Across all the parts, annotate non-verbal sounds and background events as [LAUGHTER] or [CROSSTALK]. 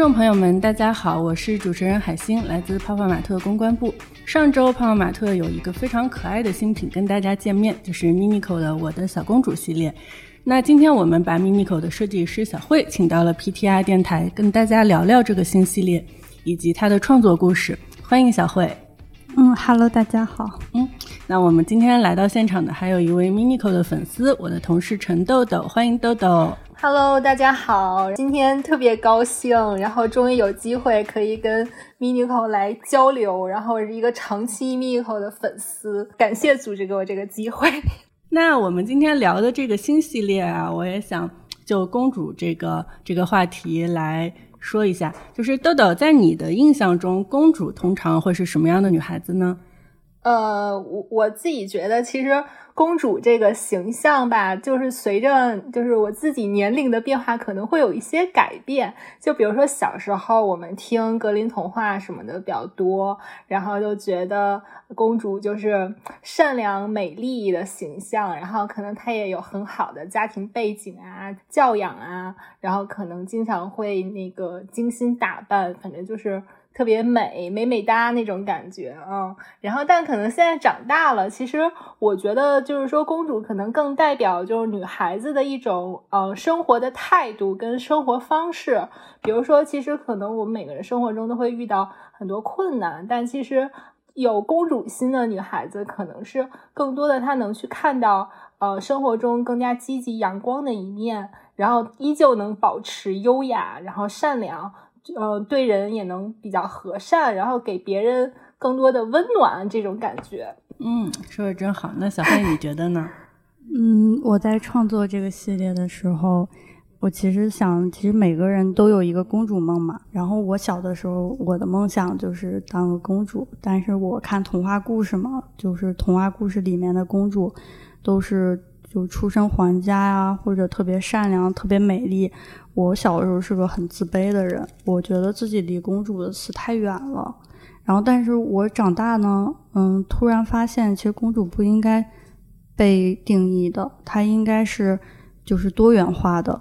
众朋友们，大家好，我是主持人海星，来自泡泡玛特公关部。上周泡泡玛特有一个非常可爱的新品跟大家见面，就是 Minico 的我的小公主系列。那今天我们把 Minico 的设计师小慧请到了 PTR 电台，跟大家聊聊这个新系列以及它的创作故事。欢迎小慧。嗯，Hello，大家好。嗯，那我们今天来到现场的还有一位 Minico 的粉丝，我的同事陈豆豆，欢迎豆豆。Hello，大家好，今天特别高兴，然后终于有机会可以跟 Minico 来交流，然后是一个长期 Minico 的粉丝，感谢组织给我这个机会。[LAUGHS] 那我们今天聊的这个新系列啊，我也想就公主这个这个话题来。说一下，就是豆豆，在你的印象中，公主通常会是什么样的女孩子呢？呃，我我自己觉得，其实。公主这个形象吧，就是随着就是我自己年龄的变化，可能会有一些改变。就比如说小时候我们听格林童话什么的比较多，然后就觉得公主就是善良美丽的形象，然后可能她也有很好的家庭背景啊、教养啊，然后可能经常会那个精心打扮，反正就是。特别美美美哒那种感觉啊，然后但可能现在长大了，其实我觉得就是说公主可能更代表就是女孩子的一种呃生活的态度跟生活方式。比如说，其实可能我们每个人生活中都会遇到很多困难，但其实有公主心的女孩子，可能是更多的她能去看到呃生活中更加积极阳光的一面，然后依旧能保持优雅，然后善良。呃，对人也能比较和善，然后给别人更多的温暖，这种感觉。嗯，说的真好。那小黑，你觉得呢？[LAUGHS] 嗯，我在创作这个系列的时候，我其实想，其实每个人都有一个公主梦嘛。然后我小的时候，我的梦想就是当个公主。但是我看童话故事嘛，就是童话故事里面的公主都是就出身皇家呀，或者特别善良、特别美丽。我小的时候是个很自卑的人，我觉得自己离公主的词太远了。然后，但是我长大呢，嗯，突然发现其实公主不应该被定义的，她应该是就是多元化的。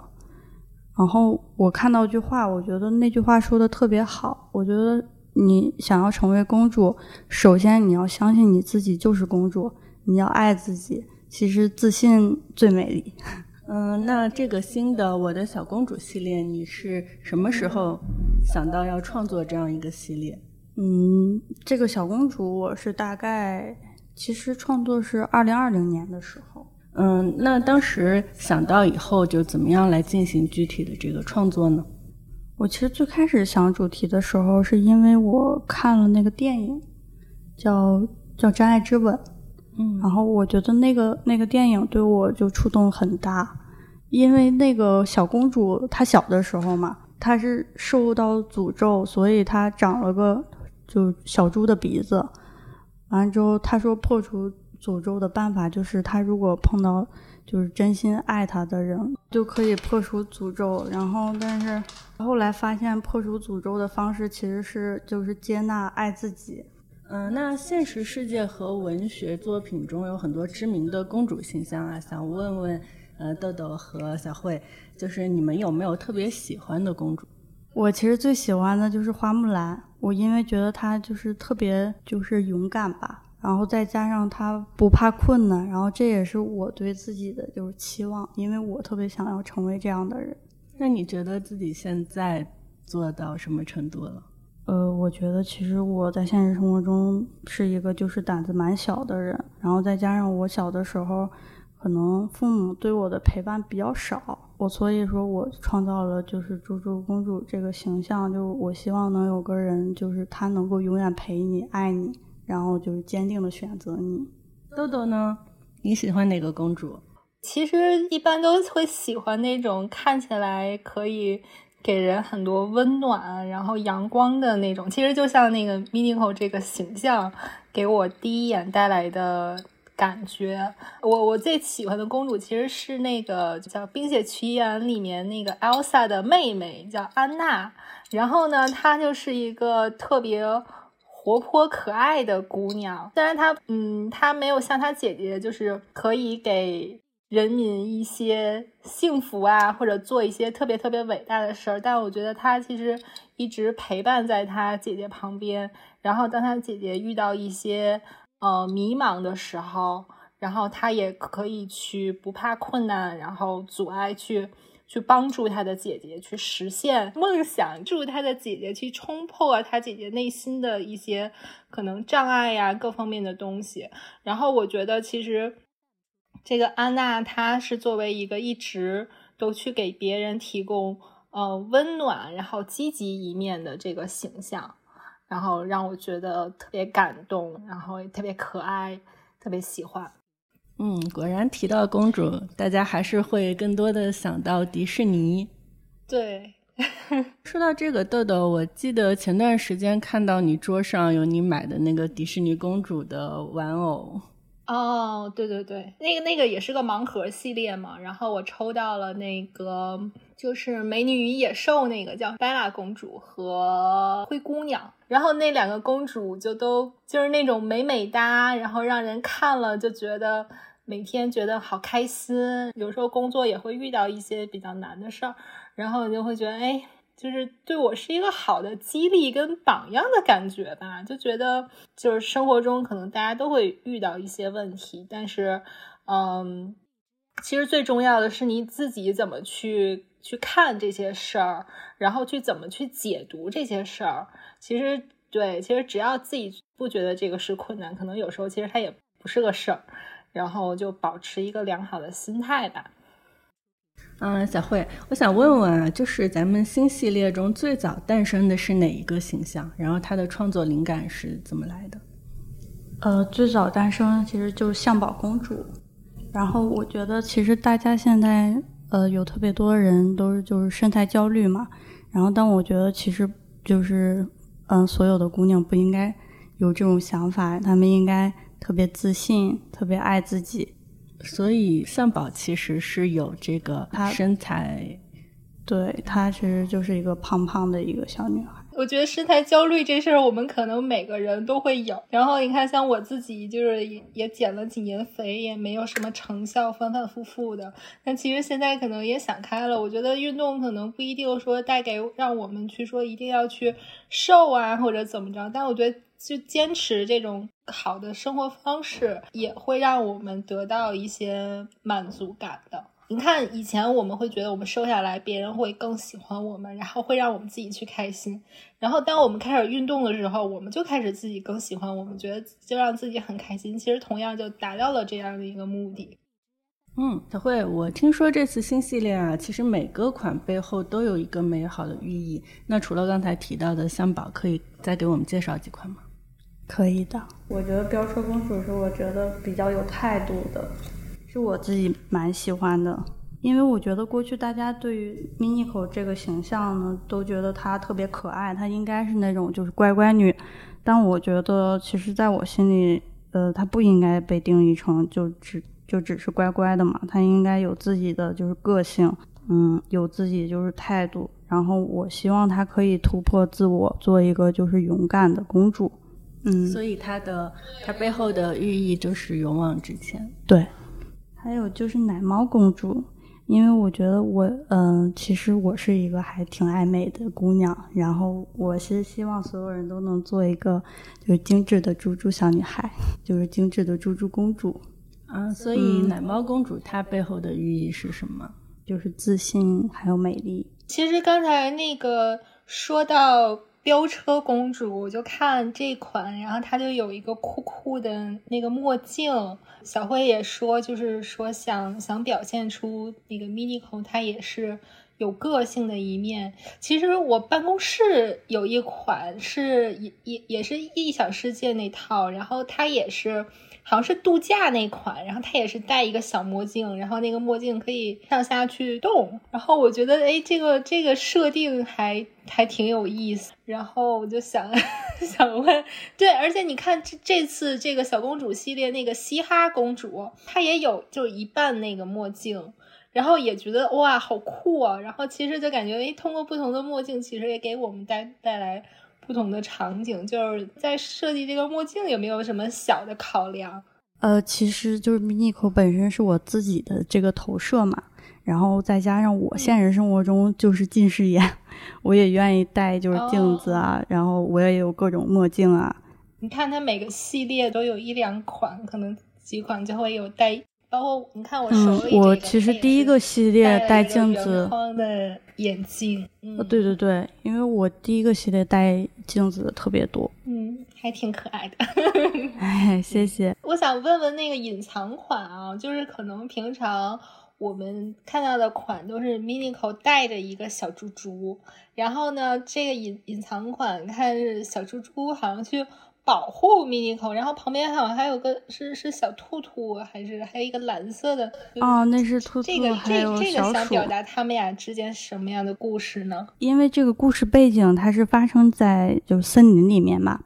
然后我看到一句话，我觉得那句话说的特别好。我觉得你想要成为公主，首先你要相信你自己就是公主，你要爱自己。其实自信最美丽。嗯，那这个新的我的小公主系列，你是什么时候想到要创作这样一个系列？嗯，这个小公主我是大概其实创作是二零二零年的时候。嗯，那当时想到以后就怎么样来进行具体的这个创作呢？我其实最开始想主题的时候，是因为我看了那个电影，叫叫《真爱之吻》。嗯，然后我觉得那个那个电影对我就触动很大，因为那个小公主她小的时候嘛，她是受到诅咒，所以她长了个就小猪的鼻子。完了之后，她说破除诅咒的办法就是，她如果碰到就是真心爱她的人，就可以破除诅咒。然后，但是后来发现破除诅咒的方式其实是就是接纳爱自己。嗯，那现实世界和文学作品中有很多知名的公主形象啊，想问问，呃，豆豆和小慧，就是你们有没有特别喜欢的公主？我其实最喜欢的就是花木兰，我因为觉得她就是特别就是勇敢吧，然后再加上她不怕困难，然后这也是我对自己的就是期望，因为我特别想要成为这样的人。那你觉得自己现在做到什么程度了？呃，我觉得其实我在现实生活中是一个就是胆子蛮小的人，然后再加上我小的时候，可能父母对我的陪伴比较少，我所以说我创造了就是猪猪公主这个形象，就我希望能有个人，就是他能够永远陪你、爱你，然后就是坚定的选择你。豆豆呢？你喜欢哪个公主？其实一般都会喜欢那种看起来可以。给人很多温暖，然后阳光的那种，其实就像那个 Minico 这个形象给我第一眼带来的感觉。我我最喜欢的公主其实是那个叫《冰雪奇缘》里面那个 Elsa 的妹妹，叫安娜。然后呢，她就是一个特别活泼可爱的姑娘。虽然她，嗯，她没有像她姐姐，就是可以给。人民一些幸福啊，或者做一些特别特别伟大的事儿。但我觉得他其实一直陪伴在他姐姐旁边，然后当他姐姐遇到一些呃迷茫的时候，然后他也可以去不怕困难，然后阻碍去。去帮助他的姐姐去实现梦想，助他的姐姐去冲破他姐姐内心的一些可能障碍呀，各方面的东西。然后我觉得，其实这个安娜她是作为一个一直都去给别人提供呃温暖，然后积极一面的这个形象，然后让我觉得特别感动，然后也特别可爱，特别喜欢。嗯，果然提到公主，大家还是会更多的想到迪士尼。对，[LAUGHS] 说到这个豆豆，我记得前段时间看到你桌上有你买的那个迪士尼公主的玩偶。哦，对对对，那个那个也是个盲盒系列嘛，然后我抽到了那个就是美女与野兽那个叫贝拉公主和灰姑娘，然后那两个公主就都就是那种美美哒，然后让人看了就觉得。每天觉得好开心，有时候工作也会遇到一些比较难的事儿，然后你就会觉得，哎，就是对我是一个好的激励跟榜样的感觉吧。就觉得，就是生活中可能大家都会遇到一些问题，但是，嗯，其实最重要的是你自己怎么去去看这些事儿，然后去怎么去解读这些事儿。其实，对，其实只要自己不觉得这个是困难，可能有时候其实它也不是个事儿。然后就保持一个良好的心态吧。嗯，小慧，我想问问啊，就是咱们新系列中最早诞生的是哪一个形象？然后它的创作灵感是怎么来的？呃，最早诞生其实就是向宝公主。然后我觉得，其实大家现在呃有特别多人都是就是身材焦虑嘛。然后，但我觉得其实就是嗯，所有的姑娘不应该有这种想法，她们应该。特别自信，特别爱自己，所以向宝其实是有这个她身材，对她其实就是一个胖胖的一个小女孩。我觉得身材焦虑这事儿，我们可能每个人都会有。然后你看，像我自己就是也减了几年肥，也没有什么成效，反反复复的。但其实现在可能也想开了，我觉得运动可能不一定说带给让我们去说一定要去瘦啊或者怎么着，但我觉得。就坚持这种好的生活方式，也会让我们得到一些满足感的。你看，以前我们会觉得我们瘦下来，别人会更喜欢我们，然后会让我们自己去开心。然后，当我们开始运动的时候，我们就开始自己更喜欢我们，觉得就让自己很开心。其实，同样就达到了这样的一个目的。嗯，小慧，我听说这次新系列啊，其实每个款背后都有一个美好的寓意。那除了刚才提到的香宝，可以再给我们介绍几款吗？可以的，我觉得飙车公主是我觉得比较有态度的，是我自己蛮喜欢的。因为我觉得过去大家对于 Minico 这个形象呢，都觉得她特别可爱，她应该是那种就是乖乖女。但我觉得其实在我心里，呃，她不应该被定义成就只就只是乖乖的嘛，她应该有自己的就是个性，嗯，有自己就是态度。然后我希望她可以突破自我，做一个就是勇敢的公主。嗯，所以它的它背后的寓意就是勇往直前。对，还有就是奶猫公主，因为我觉得我嗯，其实我是一个还挺爱美的姑娘，然后我是希望所有人都能做一个就是精致的猪猪小女孩，[LAUGHS] 就是精致的猪猪公主啊。所以奶猫公主它背后的寓意是什么？就是自信还有美丽。其实刚才那个说到。飙车公主，我就看这款，然后它就有一个酷酷的那个墨镜。小辉也说，就是说想想表现出那个 Minico，它也是有个性的一面。其实我办公室有一款是也也也是异想世界那套，然后它也是。好像是度假那款，然后它也是戴一个小墨镜，然后那个墨镜可以上下去动，然后我觉得哎，这个这个设定还还挺有意思，然后我就想 [LAUGHS] 想问，对，而且你看这这次这个小公主系列那个嘻哈公主，她也有就一半那个墨镜，然后也觉得哇好酷啊，然后其实就感觉哎，通过不同的墨镜，其实也给我们带带来。不同的场景，就是在设计这个墨镜有没有什么小的考量？呃，其实就是 Minico 本身是我自己的这个投射嘛，然后再加上我现实生活中就是近视眼，我也愿意戴就是镜子啊，然后我也有各种墨镜啊。你看它每个系列都有一两款，可能几款就会有戴。包括你看我手里，我其实第一个系列戴镜子的眼镜，嗯，对对对，因为我第一个系列戴镜子的特别多，嗯，还挺可爱的，[LAUGHS] 哎，谢谢。我想问问那个隐藏款啊，就是可能平常我们看到的款都是 Minico 带着一个小猪猪，然后呢，这个隐隐藏款看是小猪猪好像去。保护 Minico，然后旁边好像还有个是是小兔兔，还是还有一个蓝色的哦，那是兔兔，这个这这个想表达他们俩之间什么样的故事呢？因为这个故事背景它是发生在就森林里面嘛，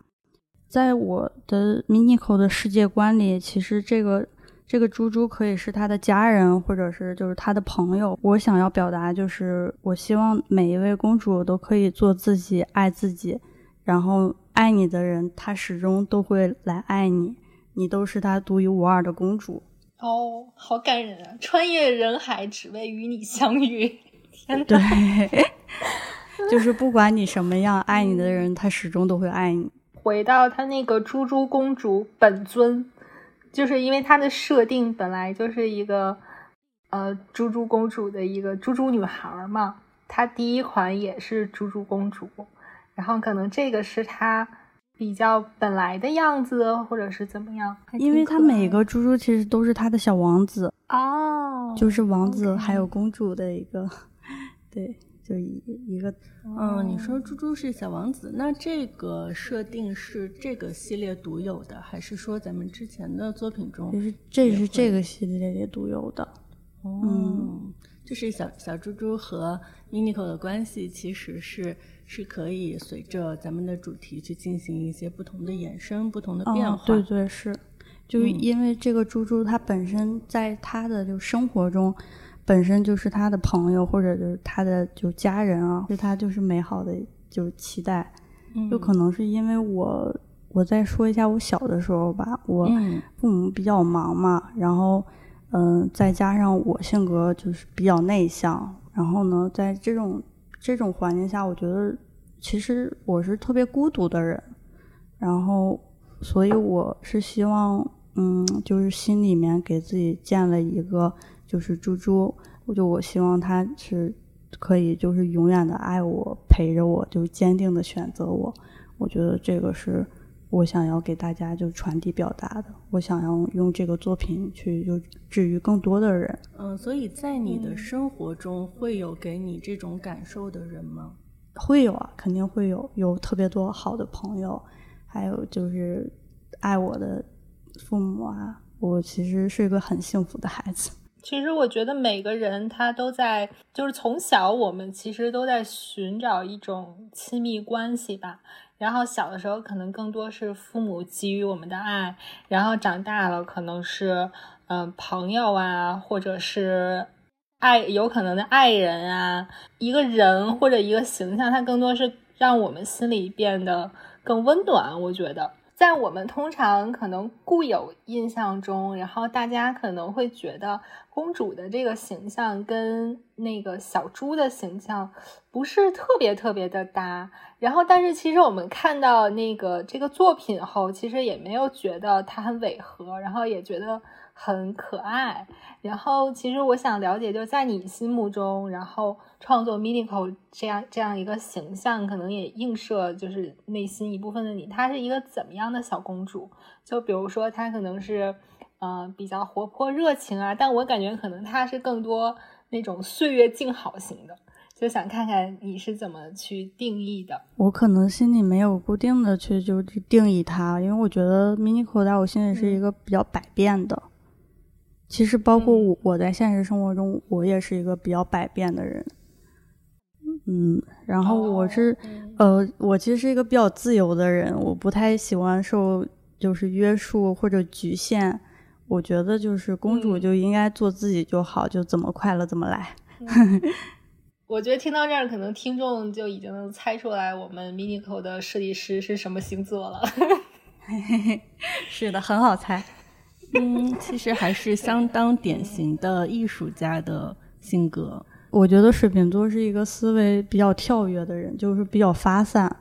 在我的 Minico 的世界观里，其实这个这个猪猪可以是他的家人，或者是就是他的朋友。我想要表达就是，我希望每一位公主都可以做自己，爱自己，然后。爱你的人，他始终都会来爱你，你都是他独一无二的公主。哦，好感人啊！穿越人海，只为与你相遇。天对，[LAUGHS] 就是不管你什么样，爱你的人，他始终都会爱你。回到他那个猪猪公主本尊，就是因为他的设定本来就是一个呃猪猪公主的一个猪猪女孩嘛，她第一款也是猪猪公主。然后可能这个是他比较本来的样子，或者是怎么样？因为他每个猪猪其实都是他的小王子哦，就是王子还有公主的一个，[LAUGHS] 对，就一一个。嗯，你说猪猪是小王子，那这个设定是这个系列独有的，还是说咱们之前的作品中？就是这是这个系列里独有的。嗯，就是小小猪猪和 Minico 的关系其实是。是可以随着咱们的主题去进行一些不同的衍生、不同的变化。对对是，就因为这个猪猪它本身在它的就生活中，本身就是他的朋友或者就是他的就家人啊，对他就是美好的就是期待。就可能是因为我，我再说一下我小的时候吧，我父母比较忙嘛，然后嗯，再加上我性格就是比较内向，然后呢，在这种。这种环境下，我觉得其实我是特别孤独的人，然后，所以我是希望，嗯，就是心里面给自己建了一个，就是猪猪，我就我希望他是可以，就是永远的爱我，陪着我，就坚定的选择我。我觉得这个是我想要给大家就传递表达的，我想要用这个作品去就治愈更多的人。嗯，所以在你的生活中会有给你这种感受的人吗？会有啊，肯定会有，有特别多好的朋友，还有就是爱我的父母啊。我其实是一个很幸福的孩子。其实我觉得每个人他都在，就是从小我们其实都在寻找一种亲密关系吧。然后小的时候可能更多是父母给予我们的爱，然后长大了可能是嗯朋友啊，或者是爱有可能的爱人啊，一个人或者一个形象，它更多是让我们心里变得更温暖。我觉得。在我们通常可能固有印象中，然后大家可能会觉得公主的这个形象跟那个小猪的形象不是特别特别的搭。然后，但是其实我们看到那个这个作品后，其实也没有觉得它很违和，然后也觉得。很可爱，然后其实我想了解，就在你心目中，然后创作 Minico 这样这样一个形象，可能也映射就是内心一部分的你。她是一个怎么样的小公主？就比如说她可能是，嗯，比较活泼热情啊，但我感觉可能她是更多那种岁月静好型的。就想看看你是怎么去定义的。我可能心里没有固定的去就去定义她，因为我觉得 Minico 在我心里是一个比较百变的。其实，包括我，我在现实生活中，我也是一个比较百变的人。嗯，然后我是，呃，我其实是一个比较自由的人，我不太喜欢受就是约束或者局限。我觉得就是公主就应该做自己就好，就怎么快乐怎么来。[LAUGHS] 我觉得听到这儿，可能听众就已经能猜出来我们 Minico 的设计师是什么星座了。[LAUGHS] 是的，很好猜。嗯，其实还是相当典型的艺术家的性格。我觉得水瓶座是一个思维比较跳跃的人，就是比较发散。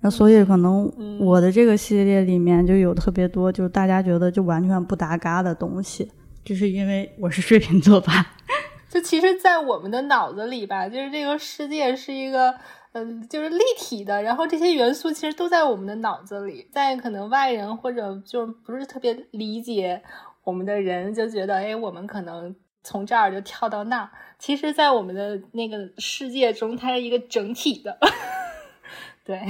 那所以可能我的这个系列里面就有特别多，就是大家觉得就完全不搭嘎的东西，就是因为我是水瓶座吧。[LAUGHS] 就其实，在我们的脑子里吧，就是这个世界是一个，嗯，就是立体的，然后这些元素其实都在我们的脑子里。在可能外人或者就不是特别理解我们的人，就觉得，哎，我们可能从这儿就跳到那儿。其实，在我们的那个世界中，它是一个整体的。[LAUGHS] 对。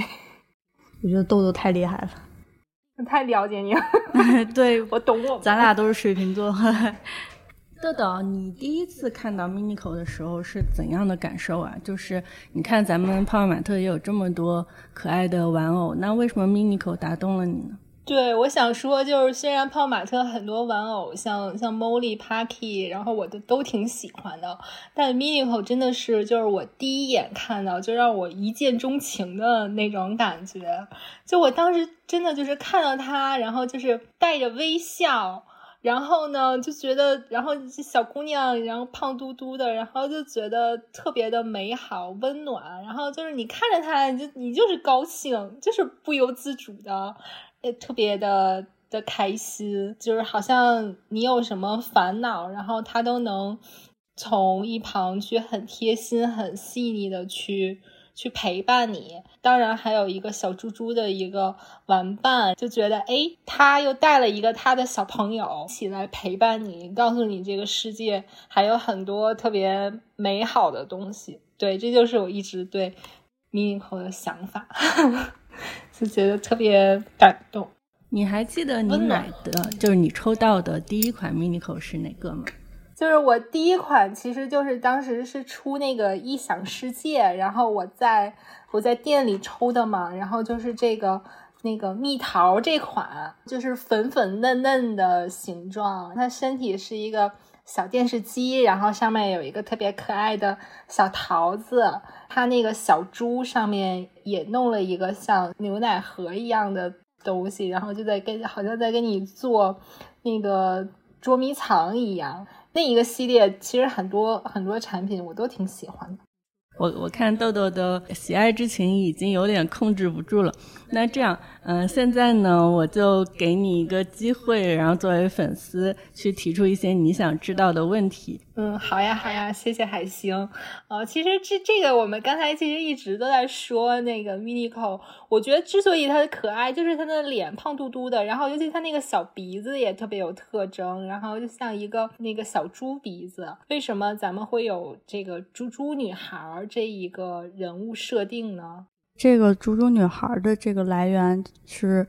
我觉得豆豆太厉害了，太了解你了。[LAUGHS] 对我懂我，咱俩都是水瓶座。[LAUGHS] 豆豆，你第一次看到 Minico 的时候是怎样的感受啊？就是你看咱们泡泡玛特也有这么多可爱的玩偶，那为什么 Minico 打动了你呢？对，我想说，就是虽然泡玛特很多玩偶，像像 Molly、Parky，然后我都都挺喜欢的，但 Minico 真的是就是我第一眼看到就让我一见钟情的那种感觉。就我当时真的就是看到它，然后就是带着微笑，然后呢就觉得，然后小姑娘，然后胖嘟嘟的，然后就觉得特别的美好、温暖，然后就是你看着它，你就你就是高兴，就是不由自主的。也特别的的开心，就是好像你有什么烦恼，然后他都能从一旁去很贴心、很细腻的去去陪伴你。当然，还有一个小猪猪的一个玩伴，就觉得哎，他又带了一个他的小朋友一起来陪伴你，告诉你这个世界还有很多特别美好的东西。对，这就是我一直对 Minico 的想法。[LAUGHS] 就觉得特别感动。你还记得你买的，就是你抽到的第一款 Minico 是哪个吗？就是我第一款，其实就是当时是出那个异想世界，然后我在我在店里抽的嘛，然后就是这个那个蜜桃这款，就是粉粉嫩嫩的形状，它身体是一个。小电视机，然后上面有一个特别可爱的小桃子，它那个小猪上面也弄了一个像牛奶盒一样的东西，然后就在跟好像在跟你做那个捉迷藏一样。那一个系列其实很多很多产品我都挺喜欢的。我我看豆豆的喜爱之情已经有点控制不住了。那这样，嗯，现在呢，我就给你一个机会，然后作为粉丝去提出一些你想知道的问题。嗯，好呀，好呀，谢谢海星。呃，其实这这个我们刚才其实一直都在说那个 Minico，我觉得之所以它的可爱，就是它的脸胖嘟嘟的，然后尤其它那个小鼻子也特别有特征，然后就像一个那个小猪鼻子。为什么咱们会有这个猪猪女孩这一个人物设定呢？这个猪猪女孩的这个来源是，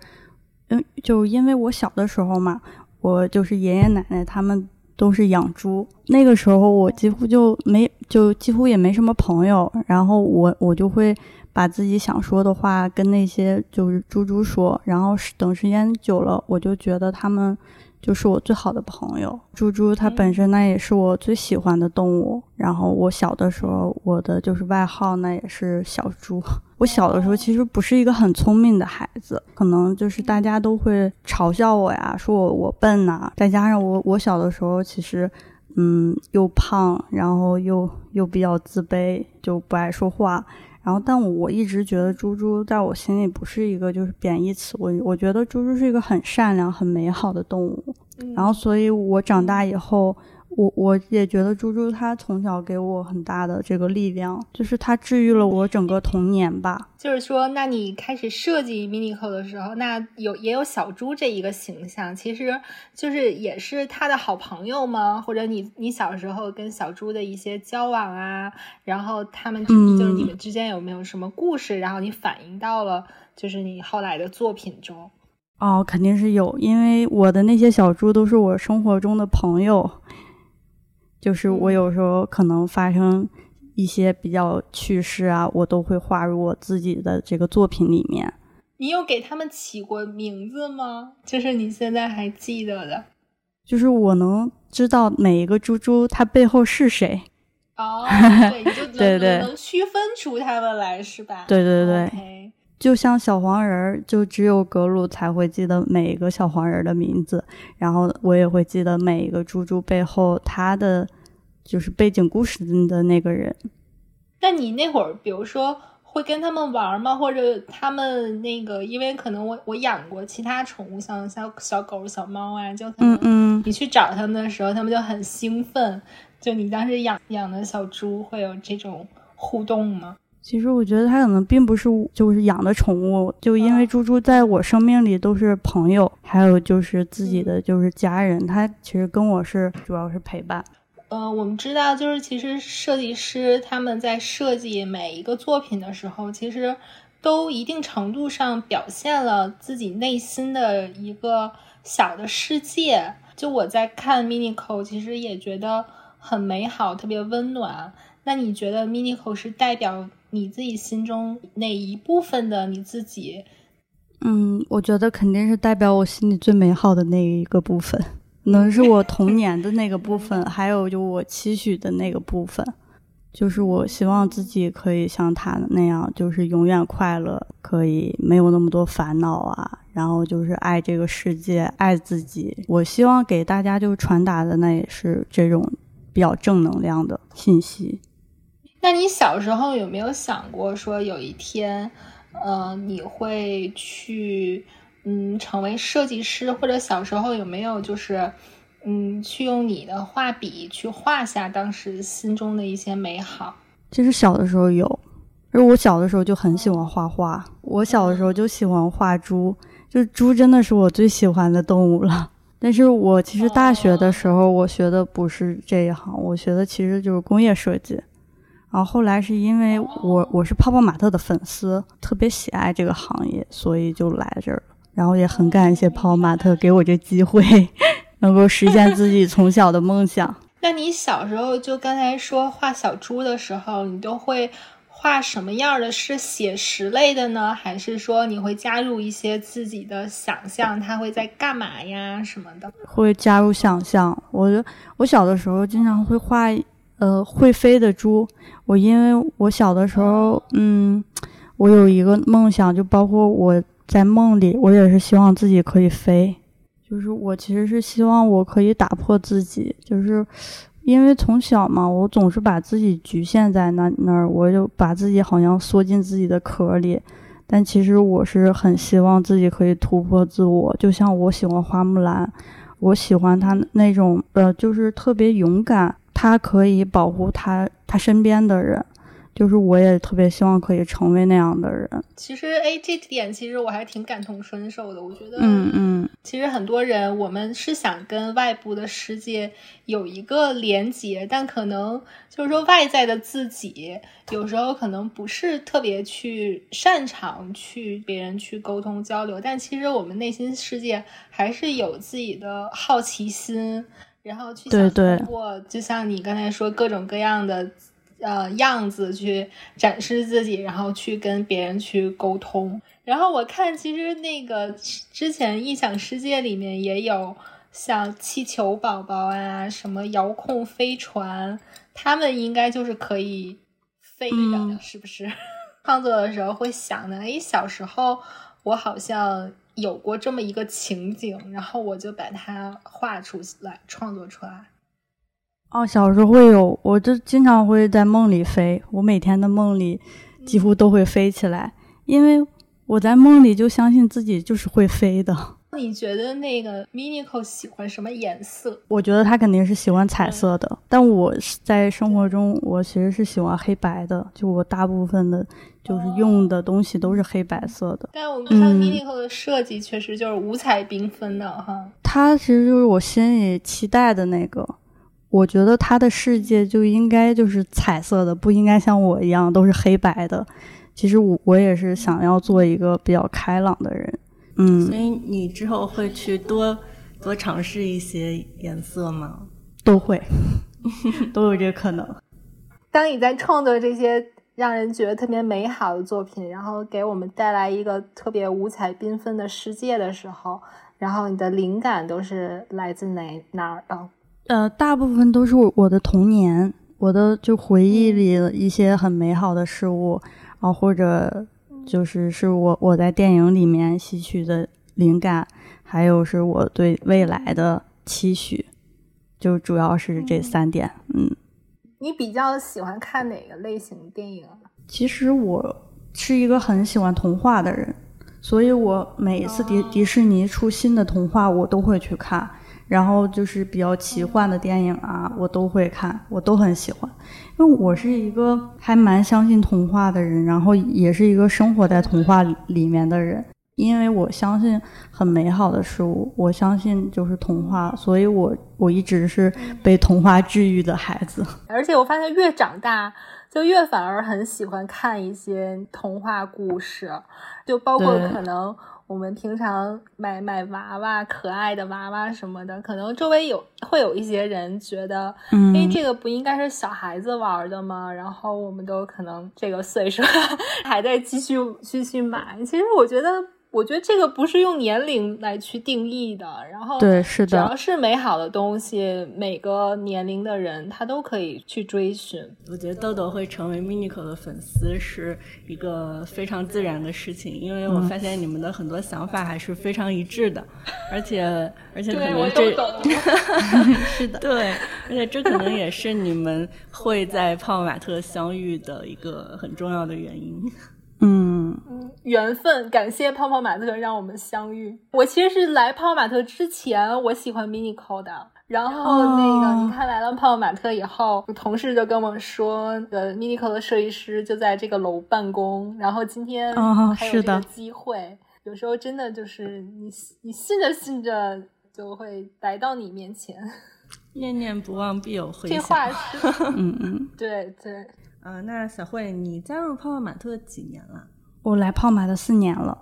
嗯，就因为我小的时候嘛，我就是爷爷奶奶他们都是养猪，那个时候我几乎就没，就几乎也没什么朋友，然后我我就会把自己想说的话跟那些就是猪猪说，然后等时间久了，我就觉得他们。就是我最好的朋友猪猪，它本身呢也是我最喜欢的动物。然后我小的时候，我的就是外号那也是小猪。[LAUGHS] 我小的时候其实不是一个很聪明的孩子，可能就是大家都会嘲笑我呀，说我我笨呐。再加上我我小的时候其实，嗯，又胖，然后又又比较自卑，就不爱说话。然后，但我一直觉得猪猪在我心里不是一个就是贬义词，我我觉得猪猪是一个很善良、很美好的动物。然后，所以我长大以后。我我也觉得猪猪它从小给我很大的这个力量，就是它治愈了我整个童年吧。就是说，那你开始设计 Minico 的时候，那有也有小猪这一个形象，其实就是也是他的好朋友吗？或者你你小时候跟小猪的一些交往啊，然后他们就是你们之间有没有什么故事？然后你反映到了就是你后来的作品中？哦，肯定是有，因为我的那些小猪都是我生活中的朋友。就是我有时候可能发生一些比较趣事啊，我都会画入我自己的这个作品里面。你有给他们起过名字吗？就是你现在还记得的？就是我能知道每一个猪猪它背后是谁。哦，[LAUGHS] 对，你就能能区分出他们来是吧？对对对。就像小黄人儿，就只有格鲁才会记得每一个小黄人的名字，然后我也会记得每一个猪猪背后他的就是背景故事的那个人。那你那会儿，比如说会跟他们玩吗？或者他们那个，因为可能我我养过其他宠物，像小小狗、小猫啊，就嗯嗯你去找他们的时候，他们就很兴奋。就你当时养养的小猪，会有这种互动吗？其实我觉得它可能并不是就是养的宠物，就因为猪猪在我生命里都是朋友，还有就是自己的就是家人，它其实跟我是主要是陪伴。呃，我们知道，就是其实设计师他们在设计每一个作品的时候，其实都一定程度上表现了自己内心的一个小的世界。就我在看 Minico，其实也觉得很美好，特别温暖。那你觉得 Minico 是代表？你自己心中哪一部分的你自己？嗯，我觉得肯定是代表我心里最美好的那一个部分，能是我童年的那个部分，还有就我期许的那个部分，就是我希望自己可以像他那样，就是永远快乐，可以没有那么多烦恼啊，然后就是爱这个世界，爱自己。我希望给大家就传达的那也是这种比较正能量的信息。那你小时候有没有想过说有一天，呃，你会去，嗯，成为设计师？或者小时候有没有就是，嗯，去用你的画笔去画下当时心中的一些美好？其实小的时候有，而我小的时候就很喜欢画画。我小的时候就喜欢画猪，就猪真的是我最喜欢的动物了。[LAUGHS] 但是我其实大学的时候我学的不是这一行，我学的其实就是工业设计。然后后来是因为我我是泡泡玛特的粉丝，特别喜爱这个行业，所以就来这儿了。然后也很感谢泡泡玛特给我这机会，[LAUGHS] 能够实现自己从小的梦想。[LAUGHS] 那你小时候就刚才说画小猪的时候，你都会画什么样的？是写实类的呢，还是说你会加入一些自己的想象？它会在干嘛呀什么的？会加入想象。我我小的时候经常会画。呃，会飞的猪，我因为我小的时候，嗯，我有一个梦想，就包括我在梦里，我也是希望自己可以飞，就是我其实是希望我可以打破自己，就是因为从小嘛，我总是把自己局限在那那儿，我就把自己好像缩进自己的壳里，但其实我是很希望自己可以突破自我，就像我喜欢花木兰，我喜欢他那种呃，就是特别勇敢。他可以保护他他身边的人，就是我也特别希望可以成为那样的人。其实，哎，这点其实我还挺感同身受的。我觉得，嗯嗯，其实很多人我们是想跟外部的世界有一个连接，但可能就是说外在的自己有时候可能不是特别去擅长去别人去沟通交流，但其实我们内心世界还是有自己的好奇心。然后去想通过，就像你刚才说各种各样的呃样子去展示自己，然后去跟别人去沟通。然后我看，其实那个之前异想世界里面也有像气球宝宝啊，什么遥控飞船，他们应该就是可以飞的，是不是？[LAUGHS] 创作的时候会想的，哎，小时候我好像。有过这么一个情景，然后我就把它画出来，创作出来。哦，小时候会有，我就经常会在梦里飞。我每天的梦里几乎都会飞起来，因为我在梦里就相信自己就是会飞的。你觉得那个 Minico 喜欢什么颜色？我觉得他肯定是喜欢彩色的，但我在生活中我其实是喜欢黑白的，就我大部分的，就是用的东西都是黑白色的。但我们看 Minico 的设计确实就是五彩缤纷的哈。它其实就是我心里期待的那个，我觉得他的世界就应该就是彩色的，不应该像我一样都是黑白的。其实我我也是想要做一个比较开朗的人。嗯，所以你之后会去多多尝试一些颜色吗？都会，[LAUGHS] 都有这个可能。当你在创作这些让人觉得特别美好的作品，然后给我们带来一个特别五彩缤纷的世界的时候，然后你的灵感都是来自哪哪儿的？呃，大部分都是我的童年，我的就回忆里一些很美好的事物，啊，或者。就是是我我在电影里面吸取的灵感，还有是我对未来的期许，就主要是这三点。嗯，你比较喜欢看哪个类型的电影？其实我是一个很喜欢童话的人，所以我每一次迪迪士尼出新的童话，我都会去看。然后就是比较奇幻的电影啊，我都会看，我都很喜欢。因为我是一个还蛮相信童话的人，然后也是一个生活在童话里面的人。因为我相信很美好的事物，我相信就是童话，所以我我一直是被童话治愈的孩子。而且我发现越长大，就越反而很喜欢看一些童话故事，就包括可能。我们平常买买娃娃，可爱的娃娃什么的，可能周围有会有一些人觉得，哎，这个不应该是小孩子玩的吗？然后我们都可能这个岁数 [LAUGHS] 还在继续继续买。其实我觉得。我觉得这个不是用年龄来去定义的，然后对是的，只要是美好的东西，每个年龄的人他都可以去追寻。我觉得豆豆会成为 Minico 的粉丝是一个非常自然的事情，因为我发现你们的很多想法还是非常一致的，而且而且可能这 [LAUGHS] 是的，对，而且这可能也是你们会在泡玛特相遇的一个很重要的原因。嗯缘分，感谢泡泡玛特让我们相遇。我其实是来泡泡玛特之前，我喜欢 Minico 的。然后那个，你看来了泡泡玛特以后，同事就跟我说，呃，Minico 的设计师就在这个楼办公。然后今天还有这个机会，有时候真的就是你你信着信着就会来到你面前。念念不忘必有回响。这话是，[LAUGHS] 嗯 [LAUGHS] 嗯，对对。啊，那小慧，你加入泡泡玛特几年了？我来泡玛特四年了。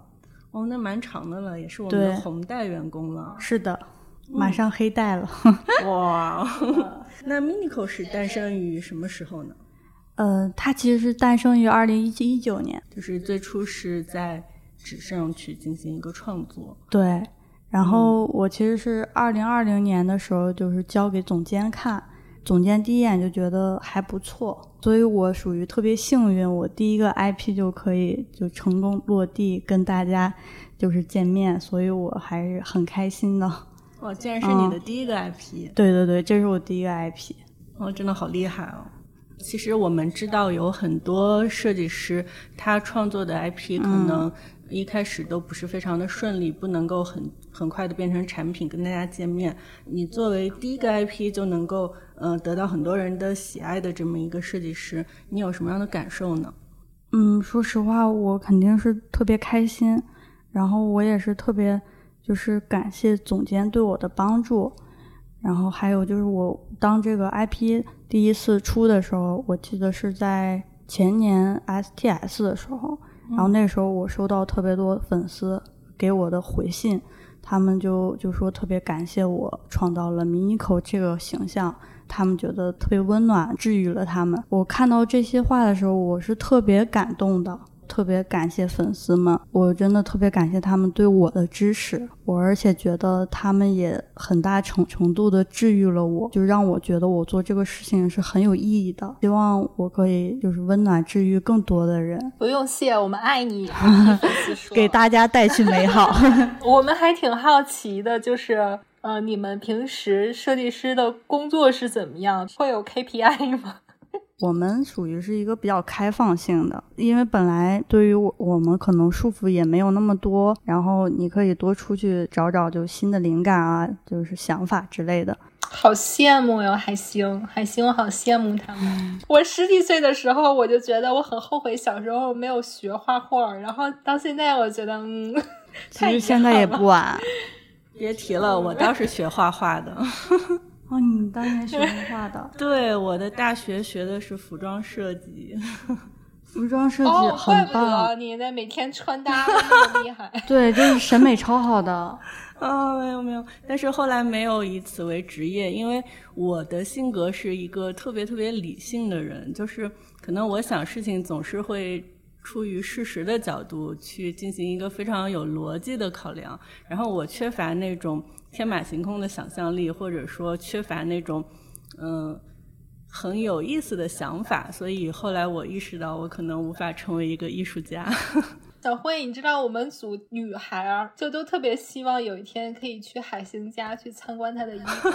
哦，那蛮长的了，也是我们的红带员工了。是的，马上黑带了。哇，[LAUGHS] 那 Minico 是诞生于什么时候呢？呃，它其实是诞生于二零一七一九年，就是最初是在纸上去进行一个创作。对，然后我其实是二零二零年的时候，就是交给总监看。总监第一眼就觉得还不错，所以我属于特别幸运，我第一个 IP 就可以就成功落地，跟大家就是见面，所以我还是很开心的。哇，竟然是你的第一个 IP！对对对，这是我第一个 IP。哦，真的好厉害哦！其实我们知道有很多设计师，他创作的 IP 可能。一开始都不是非常的顺利，不能够很很快的变成产品跟大家见面。你作为第一个 IP 就能够呃得到很多人的喜爱的这么一个设计师，你有什么样的感受呢？嗯，说实话，我肯定是特别开心，然后我也是特别就是感谢总监对我的帮助，然后还有就是我当这个 IP 第一次出的时候，我记得是在前年 STS 的时候。然后那时候我收到特别多粉丝给我的回信，他们就就说特别感谢我创造了米妮口这个形象，他们觉得特别温暖，治愈了他们。我看到这些话的时候，我是特别感动的。特别感谢粉丝们，我真的特别感谢他们对我的支持，我而且觉得他们也很大程程度的治愈了我，就让我觉得我做这个事情是很有意义的。希望我可以就是温暖治愈更多的人。不用谢，我们爱你。[LAUGHS] 给大家带去美好。[LAUGHS] [LAUGHS] 我们还挺好奇的，就是呃，你们平时设计师的工作是怎么样？会有 KPI 吗？我们属于是一个比较开放性的，因为本来对于我我们可能束缚也没有那么多，然后你可以多出去找找就新的灵感啊，就是想法之类的。好羡慕哟，海星，海星，我好羡慕他们。我十几岁的时候，我就觉得我很后悔小时候没有学画画，然后到现在，我觉得嗯，[LAUGHS] 其实现在也不晚。[LAUGHS] 别提了，我倒是学画画的。哦，你当年学画的？[LAUGHS] 对，我的大学学的是服装设计。[LAUGHS] 服装设计很棒，你那每天穿搭那么厉害。对，就是审美超好的。[LAUGHS] 啊，没有没有，但是后来没有以此为职业，因为我的性格是一个特别特别理性的人，就是可能我想事情总是会出于事实的角度去进行一个非常有逻辑的考量，然后我缺乏那种。天马行空的想象力，或者说缺乏那种，嗯，很有意思的想法，所以后来我意识到我可能无法成为一个艺术家。[LAUGHS] 小慧，你知道我们组女孩儿就都特别希望有一天可以去海星家去参观她的衣柜。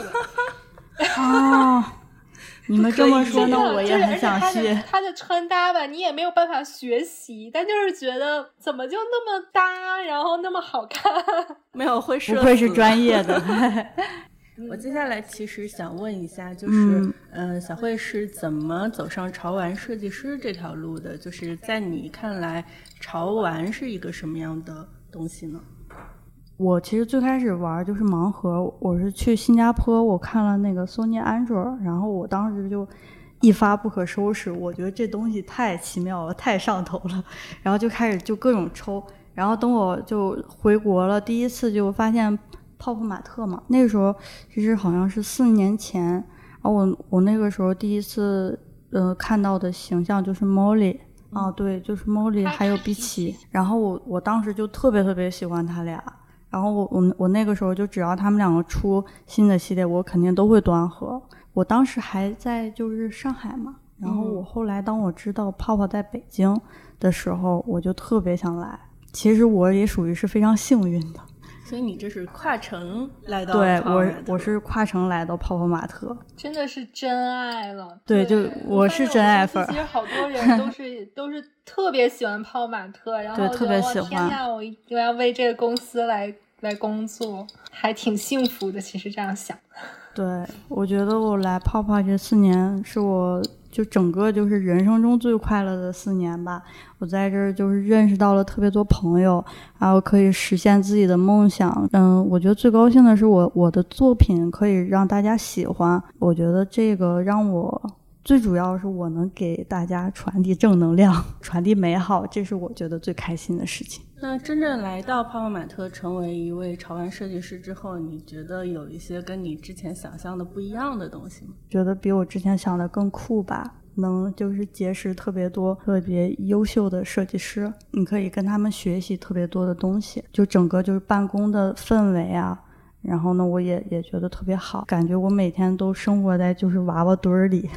啊，[LAUGHS] [LAUGHS] 你们这么说，那我也很想去。他的穿搭吧，你也没有办法学习，但就是觉得怎么就那么搭，然后那么好看。[LAUGHS] 没有会不愧是专业的。[LAUGHS] 我接下来其实想问一下，就是，嗯，小慧是怎么走上潮玩设计师这条路的？就是在你看来，潮玩是一个什么样的东西呢？我其实最开始玩就是盲盒，我是去新加坡，我看了那个 Sony Android，然后我当时就一发不可收拾，我觉得这东西太奇妙了，太上头了，然后就开始就各种抽，然后等我就回国了，第一次就发现。泡泡玛特嘛，那个时候其实好像是四年前，然后我我那个时候第一次呃看到的形象就是 Molly 啊，对，就是 Molly 还有碧琪，然后我我当时就特别特别喜欢他俩，然后我我我那个时候就只要他们两个出新的系列，我肯定都会端盒。我当时还在就是上海嘛，然后我后来当我知道泡泡在北京的时候，我就特别想来。其实我也属于是非常幸运的。所以你这是跨城来到对我，我是跨城来到泡泡玛特，真的是真爱了。对，就我是真爱粉。其实好多人都是 [LAUGHS] 都是特别喜欢泡泡玛特，然后特别喜欢。天呐，我我要为这个公司来来工作，还挺幸福的。其实这样想，[LAUGHS] 对我觉得我来泡泡这四年是我。就整个就是人生中最快乐的四年吧，我在这儿就是认识到了特别多朋友，然后可以实现自己的梦想。嗯，我觉得最高兴的是我我的作品可以让大家喜欢，我觉得这个让我最主要是我能给大家传递正能量，传递美好，这是我觉得最开心的事情。那真正来到泡泡玛特成为一位潮玩设计师之后，你觉得有一些跟你之前想象的不一样的东西吗？觉得比我之前想的更酷吧，能就是结识特别多特别优秀的设计师，你可以跟他们学习特别多的东西，就整个就是办公的氛围啊。然后呢，我也也觉得特别好，感觉我每天都生活在就是娃娃堆儿里，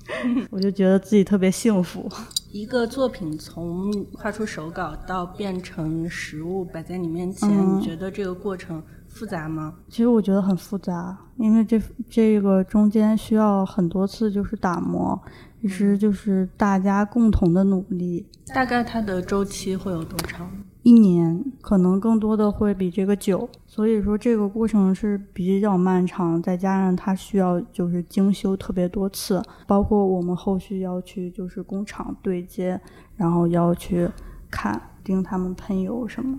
[LAUGHS] 我就觉得自己特别幸福。一个作品从画出手稿到变成实物摆在你面前，你觉得这个过程复杂吗？其实我觉得很复杂，因为这这个中间需要很多次就是打磨，其实就是大家共同的努力。大概它的周期会有多长？一年，可能更多的会比这个久。所以说这个过程是比较漫长，再加上它需要就是精修特别多次，包括我们后续要去就是工厂对接，然后要去看盯他们喷油什么。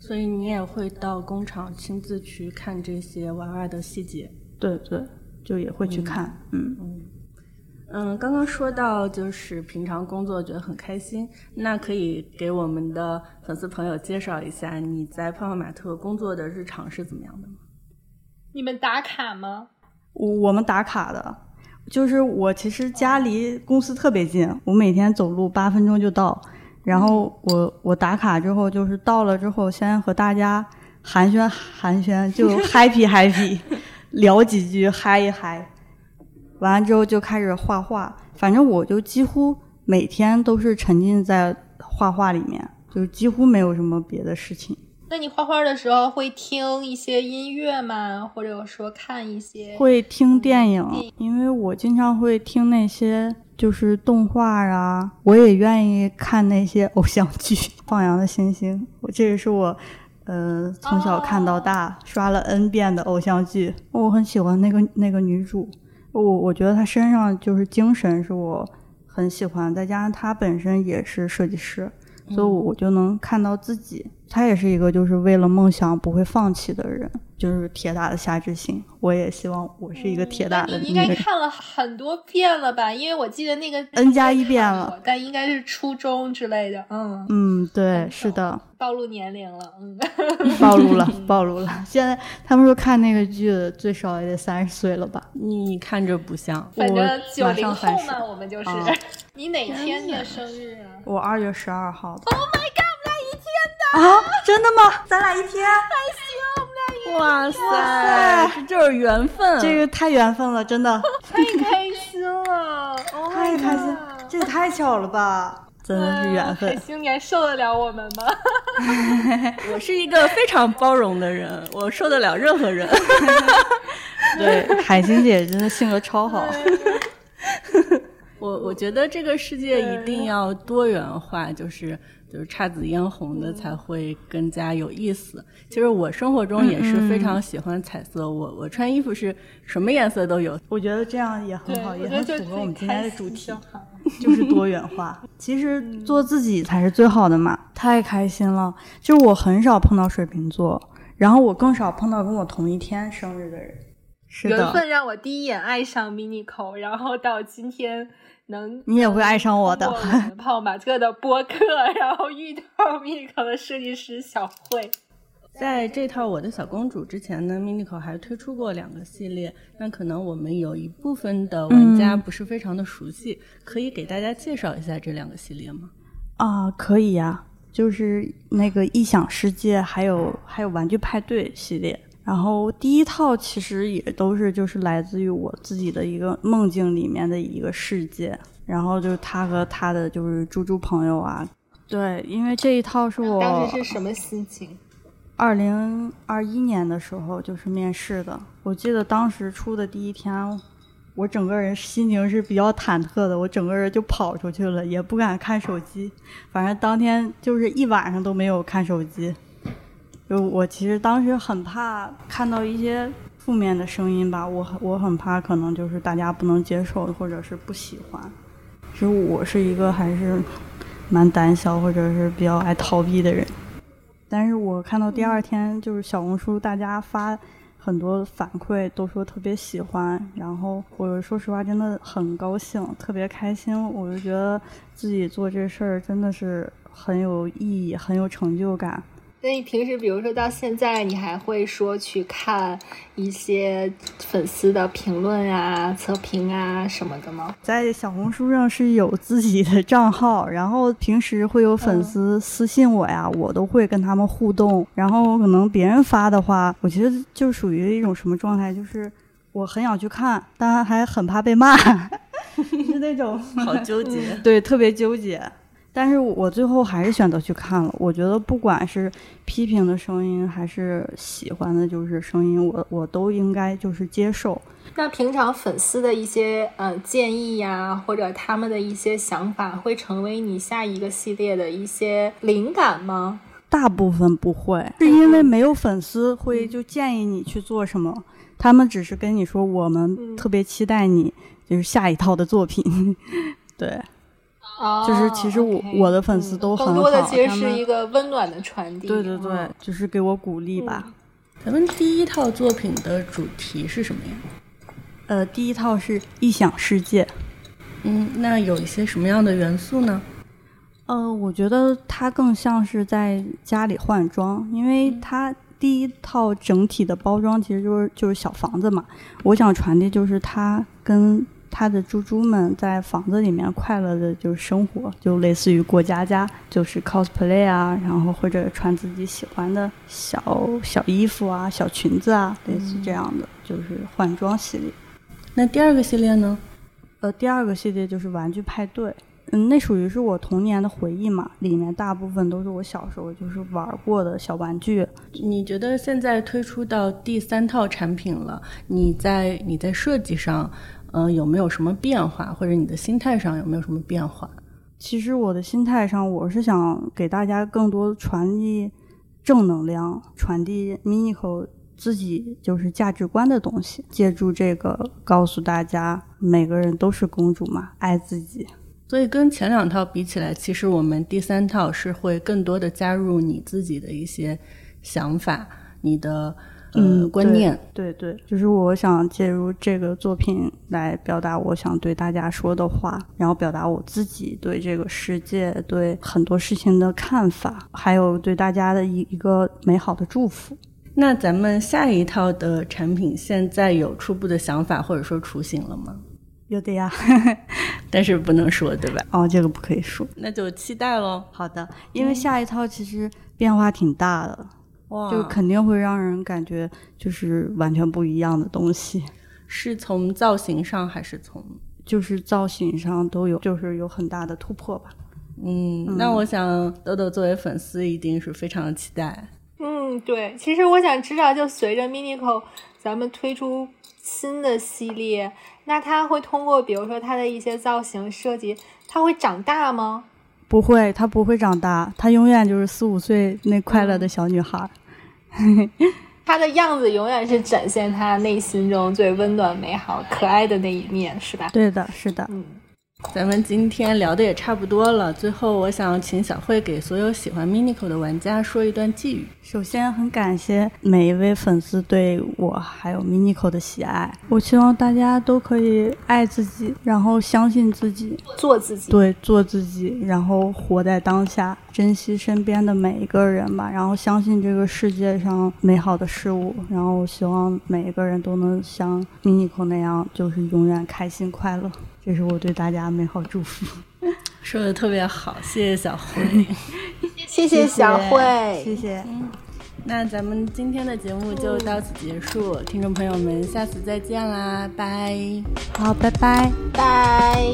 所以你也会到工厂亲自去看这些娃娃的细节？对对，就也会去看，嗯嗯。嗯，刚刚说到就是平常工作觉得很开心，那可以给我们的粉丝朋友介绍一下你在泡泡玛特工作的日常是怎么样的吗？你们打卡吗？我我们打卡的，就是我其实家离公司特别近，我每天走路八分钟就到，然后我我打卡之后就是到了之后先和大家寒暄寒暄，就 happy happy [LAUGHS] 聊几句嗨一嗨。完了之后就开始画画，反正我就几乎每天都是沉浸在画画里面，就几乎没有什么别的事情。那你画画的时候会听一些音乐吗？或者说看一些？会听电影，因为我经常会听那些就是动画啊，我也愿意看那些偶像剧，[LAUGHS]《放羊的星星》，我这个是我呃从小看到大，刷了 N 遍的偶像剧，我很喜欢那个那个女主。我我觉得他身上就是精神是我很喜欢，再加上他本身也是设计师，所以我就能看到自己。他也是一个就是为了梦想不会放弃的人。就是铁打的夏志新，我也希望我是一个铁打的。你应该看了很多遍了吧？因为我记得那个 N 加一遍了，但应该是初中之类的。嗯嗯，对，是的。暴露年龄了，嗯，暴露了，[LAUGHS] 暴露了。现在他们说看那个剧最少也得三十岁了吧？你看着不像。反正九零后嘛，我们就是。[LAUGHS] 你哪天的生日啊？我二月十二号。Oh my god。啊？真的吗？咱俩一天？还行。哇塞，这就是缘分，这个太缘分了，真的太开心了。[LAUGHS] 太开心，这也太巧了吧！真的是缘分。海星，你还受得了我们吗？[LAUGHS] 我是一个非常包容的人，我受得了任何人。[LAUGHS] 对，海星姐真的性格超好。我我觉得这个世界一定要多元化，就是就是姹紫嫣红的才会更加有意思。其实我生活中也是非常喜欢彩色，我我穿衣服是什么颜色都有。我觉得这样也很好，也很符合我们今天的主题，就是 [LAUGHS] 多元化。其实做自己才是最好的嘛，太开心了。就是我很少碰到水瓶座，然后我更少碰到跟我同一天生日的人。是的，缘分让我第一眼爱上 Minico，然后到今天。能，你也会爱上我的。泡马特的播客，然后遇到 Minico 的设计师小慧。在这套我的小公主之前呢，Minico 还推出过两个系列。那可能我们有一部分的玩家不是非常的熟悉，可以给大家介绍一下这两个系列吗？啊，可以呀，就是那个异想世界，还有还有玩具派对系列。然后第一套其实也都是就是来自于我自己的一个梦境里面的一个世界，然后就是他和他的就是猪猪朋友啊，对，因为这一套是我当时是什么心情？二零二一年的时候就是面试的，我记得当时出的第一天，我整个人心情是比较忐忑的，我整个人就跑出去了，也不敢看手机，反正当天就是一晚上都没有看手机。就我其实当时很怕看到一些负面的声音吧，我很我很怕可能就是大家不能接受或者是不喜欢。其实我是一个还是蛮胆小或者是比较爱逃避的人，但是我看到第二天就是小红书大家发很多反馈，都说特别喜欢，然后我说实话真的很高兴，特别开心，我就觉得自己做这事儿真的是很有意义，很有成就感。那你平时，比如说到现在，你还会说去看一些粉丝的评论啊、测评啊什么的吗？在小红书上是有自己的账号，然后平时会有粉丝私信我呀，我都会跟他们互动。然后可能别人发的话，我觉得就属于一种什么状态，就是我很想去看，但还很怕被骂，[LAUGHS] 是那种好纠结，[LAUGHS] 对，特别纠结。但是我最后还是选择去看了。我觉得不管是批评的声音，还是喜欢的，就是声音，我我都应该就是接受。那平常粉丝的一些呃建议呀，或者他们的一些想法，会成为你下一个系列的一些灵感吗？大部分不会，是因为没有粉丝会就建议你去做什么，他们只是跟你说我们特别期待你就是下一套的作品，[LAUGHS] 对。就是其实我我的粉丝都很好，更多的其实是一个温暖的传递。对对对，就是给我鼓励吧。咱们第一套作品的主题是什么呀？呃，第一套是异想世界。嗯，那有一些什么样的元素呢？呃，我觉得它更像是在家里换装，因为它第一套整体的包装其实就是就是小房子嘛。我想传递就是它跟。他的猪猪们在房子里面快乐的就是生活，就类似于过家家，就是 cosplay 啊，然后或者穿自己喜欢的小小衣服啊、小裙子啊，类似这样的，就是换装系列。那第二个系列呢？呃，第二个系列就是玩具派对，嗯，那属于是我童年的回忆嘛，里面大部分都是我小时候就是玩过的小玩具。你觉得现在推出到第三套产品了，你在你在设计上？嗯，有没有什么变化，或者你的心态上有没有什么变化？其实我的心态上，我是想给大家更多传递正能量，传递 Minico 自己就是价值观的东西。借助这个，告诉大家每个人都是公主嘛，爱自己。所以跟前两套比起来，其实我们第三套是会更多的加入你自己的一些想法，你的。嗯，观念对对，就是我想借入这个作品来表达我想对大家说的话，然后表达我自己对这个世界、对很多事情的看法，还有对大家的一一个美好的祝福。那咱们下一套的产品现在有初步的想法或者说雏形了吗？有的呀，[LAUGHS] 但是不能说，对吧？哦，这个不可以说，那就期待喽。好的，因为下一套其实变化挺大的。就肯定会让人感觉就是完全不一样的东西，是从造型上还是从就是造型上都有，就是有很大的突破吧。嗯，那我想豆豆作为粉丝一定是非常的期待。嗯，对，其实我想知道，就随着 Minico 咱们推出新的系列，那它会通过比如说它的一些造型设计，它会长大吗？不会，它不会长大，它永远就是四五岁那快乐的小女孩。[LAUGHS] 她的样子永远是展现他内心中最温暖、美好、可爱的那一面，是吧？对的，是的。嗯。咱们今天聊的也差不多了，最后我想请小慧给所有喜欢 Minico 的玩家说一段寄语。首先，很感谢每一位粉丝对我还有 Minico 的喜爱。我希望大家都可以爱自己，然后相信自己，做自己。对，做自己，然后活在当下，珍惜身边的每一个人吧，然后相信这个世界上美好的事物，然后希望每一个人都能像 Minico 那样，就是永远开心快乐。这是我对大家美好祝福，[LAUGHS] 说的特别好，谢谢小慧，[LAUGHS] 谢谢小慧，谢谢。那咱们今天的节目就到此结束，听众朋友们，下次再见啦，拜。好，拜拜，拜。